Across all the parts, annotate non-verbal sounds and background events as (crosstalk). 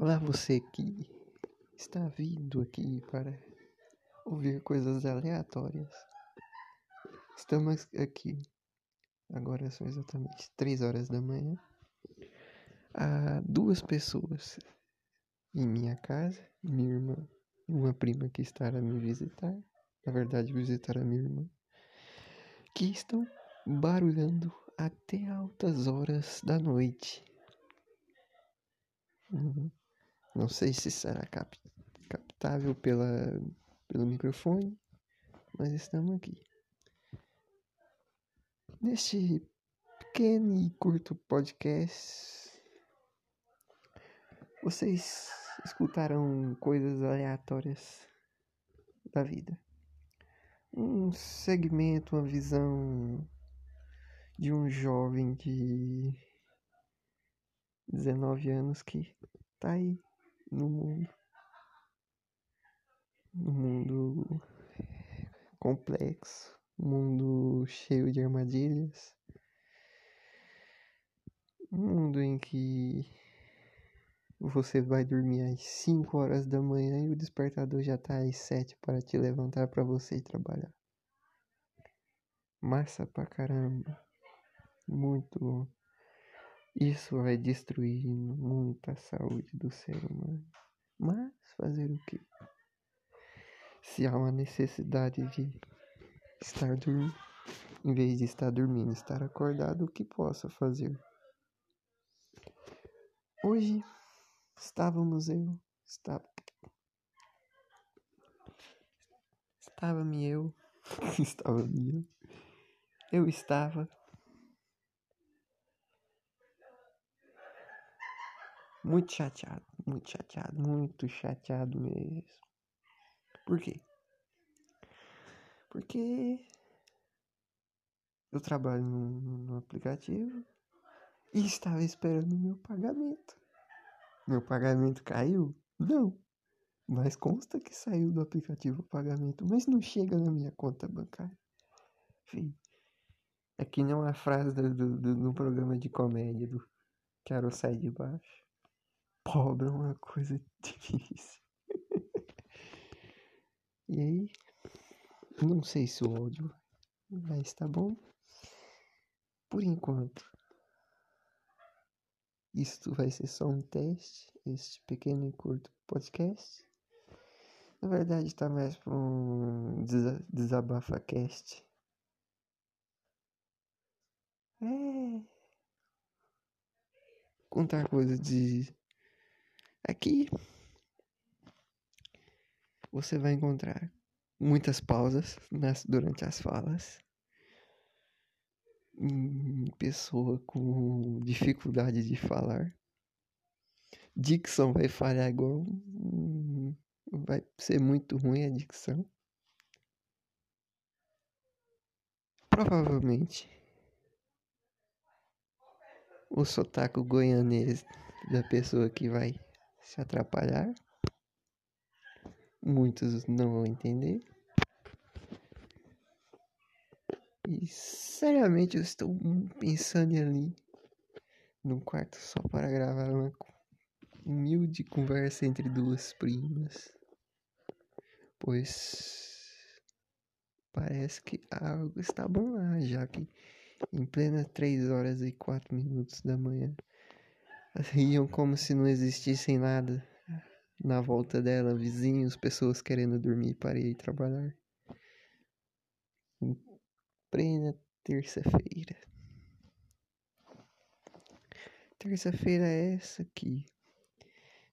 Olá, você que está vindo aqui para ouvir coisas aleatórias. Estamos aqui, agora são exatamente 3 horas da manhã. Há duas pessoas em minha casa, minha irmã e uma prima que está a me visitar. Na verdade, visitar a minha irmã. Que estão barulhando até altas horas da noite. Uhum. Não sei se será cap captável pela, pelo microfone, mas estamos aqui. Neste pequeno e curto podcast, vocês escutarão coisas aleatórias da vida. Um segmento, uma visão de um jovem de 19 anos que tá aí no mundo. No mundo complexo, mundo cheio de armadilhas. Um mundo em que você vai dormir às 5 horas da manhã e o despertador já tá às 7 para te levantar para você ir trabalhar. Massa pra caramba. Muito bom. Isso vai destruir muita saúde do ser humano. Mas fazer o quê? Se há uma necessidade de estar dormindo, em vez de estar dormindo, estar acordado, o que possa fazer? Hoje estávamos eu, estava, estava-me eu, (laughs) estava-me eu, eu estava Muito chateado, muito chateado, muito chateado mesmo. Por quê? Porque eu trabalho no, no aplicativo e estava esperando o meu pagamento. Meu pagamento caiu? Não. Mas consta que saiu do aplicativo o pagamento, mas não chega na minha conta bancária. Fih, é que não a frase do, do, do, do programa de comédia do Quero sair de baixo. Pobre é uma coisa (laughs) difícil. e aí, não sei se o áudio vai estar bom. Por enquanto, isto vai ser só um teste, este pequeno e curto podcast. Na verdade, está mais para um desabafa cast. É. Contar coisas de Aqui você vai encontrar muitas pausas nas, durante as falas. Pessoa com dificuldade de falar. Dicção vai falhar igual. Vai ser muito ruim a dicção. Provavelmente o sotaque goianês da pessoa que vai se atrapalhar. Muitos não vão entender. E seriamente eu estou pensando ali num quarto só para gravar uma humilde conversa entre duas primas. Pois parece que algo está bom lá, já que em plena 3 horas e 4 minutos da manhã (laughs) riam como se não existissem nada na volta dela, vizinhos, pessoas querendo dormir para ir trabalhar. Em plena terça-feira. Terça-feira é essa aqui.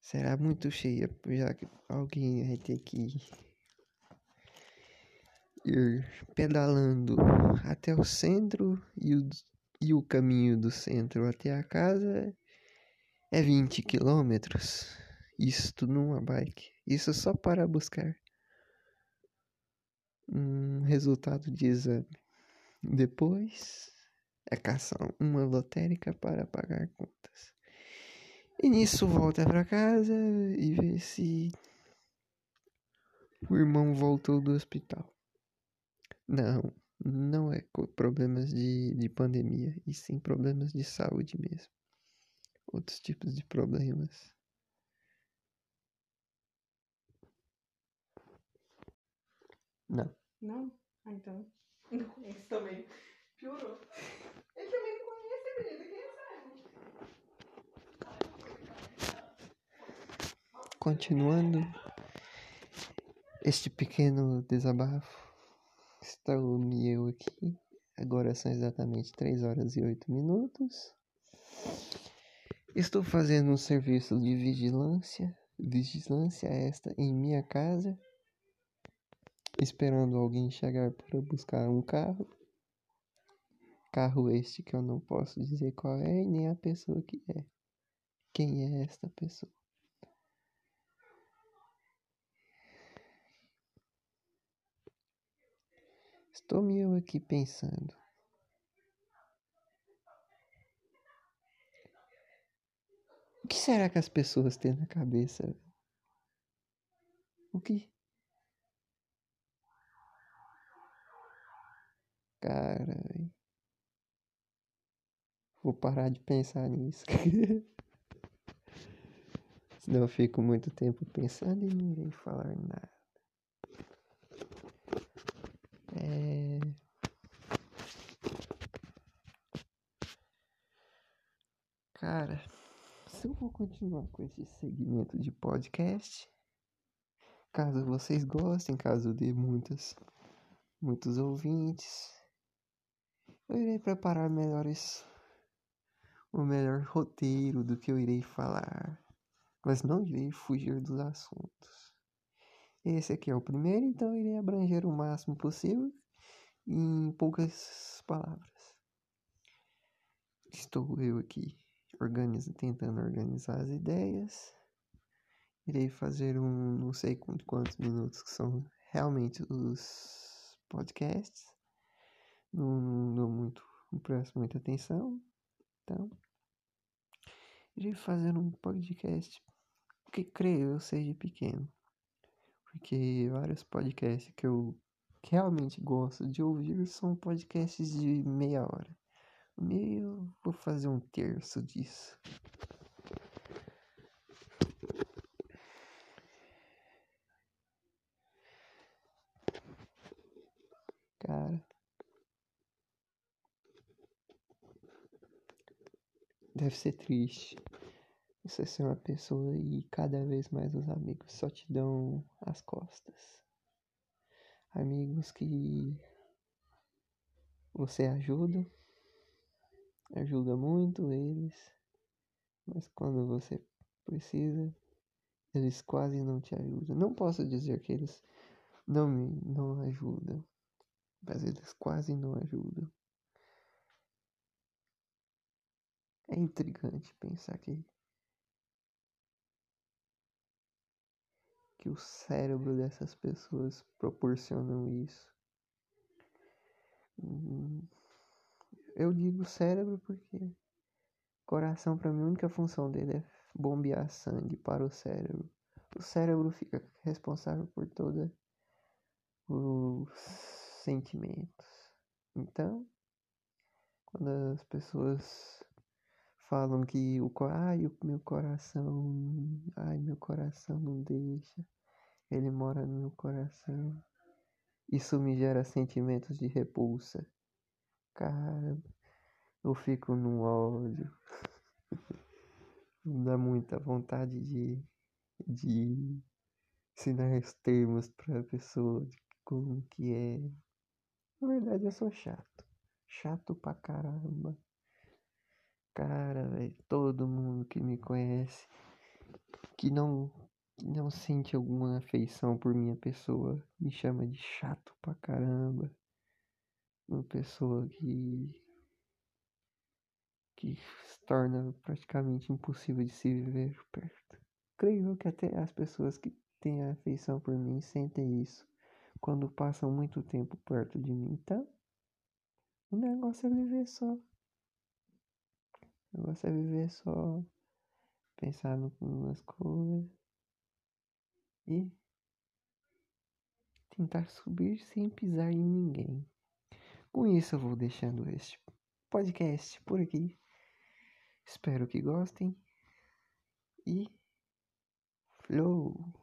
Será muito cheia, já que alguém vai ter que ir pedalando até o centro e o, e o caminho do centro até a casa é 20 quilômetros. Isto numa bike. Isso só para buscar um resultado de exame. Depois é caçar uma lotérica para pagar contas. E nisso volta para casa e vê se o irmão voltou do hospital. Não, não é problemas de, de pandemia, e sim problemas de saúde mesmo outros tipos de problemas. Não. Não? Ah, então. (laughs) Não, esse também. Piorou. Ele também não conhece, menina. Quem é sabe? Continuando este pequeno desabafo, estou-me eu aqui. Agora são exatamente 3 horas e 8 minutos. Estou fazendo um serviço de vigilância, vigilância esta em minha casa, esperando alguém chegar para buscar um carro. Carro este que eu não posso dizer qual é e nem a pessoa que é. Quem é esta pessoa? Estou me eu aqui pensando. O que será que as pessoas têm na cabeça? O que? Cara, vou parar de pensar nisso. (laughs) Senão eu fico muito tempo pensando e não irei falar nada. É... Cara, se eu vou continuar com esse segmento de podcast, caso vocês gostem, caso dê muitas, muitos ouvintes, eu irei preparar melhores, o melhor roteiro do que eu irei falar, mas não irei fugir dos assuntos. Esse aqui é o primeiro, então eu irei abranger o máximo possível em poucas palavras. Estou eu aqui organiza, tentando organizar as ideias. Irei fazer um não sei quantos minutos que são realmente os podcasts. Não, não dou muito, não presto muita atenção. Então, irei fazer um podcast que creio eu seja pequeno. Porque vários podcasts que eu realmente gosto de ouvir são podcasts de meia hora. Eu vou fazer um terço disso. Cara. Deve ser triste. Você ser uma pessoa e cada vez mais os amigos só te dão as costas. Amigos que você ajuda ajuda muito eles, mas quando você precisa, eles quase não te ajudam. Não posso dizer que eles não me não ajudam, mas eles quase não ajudam. É intrigante pensar que que o cérebro dessas pessoas proporcionam isso. Hum, eu digo cérebro porque coração para mim a única função dele é bombear sangue para o cérebro. O cérebro fica responsável por todos os sentimentos. Então, quando as pessoas falam que o ai, o meu coração, ai, meu coração não deixa, ele mora no meu coração. Isso me gera sentimentos de repulsa. Cara, eu fico no ódio. Não dá muita vontade de, de ensinar os termos pra pessoa de como que é. Na verdade, eu sou chato. Chato pra caramba. Cara, velho, todo mundo que me conhece que não que não sente alguma afeição por minha pessoa me chama de chato pra caramba uma pessoa que que se torna praticamente impossível de se viver perto. Creio que até as pessoas que têm afeição por mim sentem isso quando passam muito tempo perto de mim. Então, o negócio é viver só. O negócio é viver só, pensar nas coisas e tentar subir sem pisar em ninguém. Com isso, eu vou deixando este podcast por aqui. Espero que gostem. E. Flow!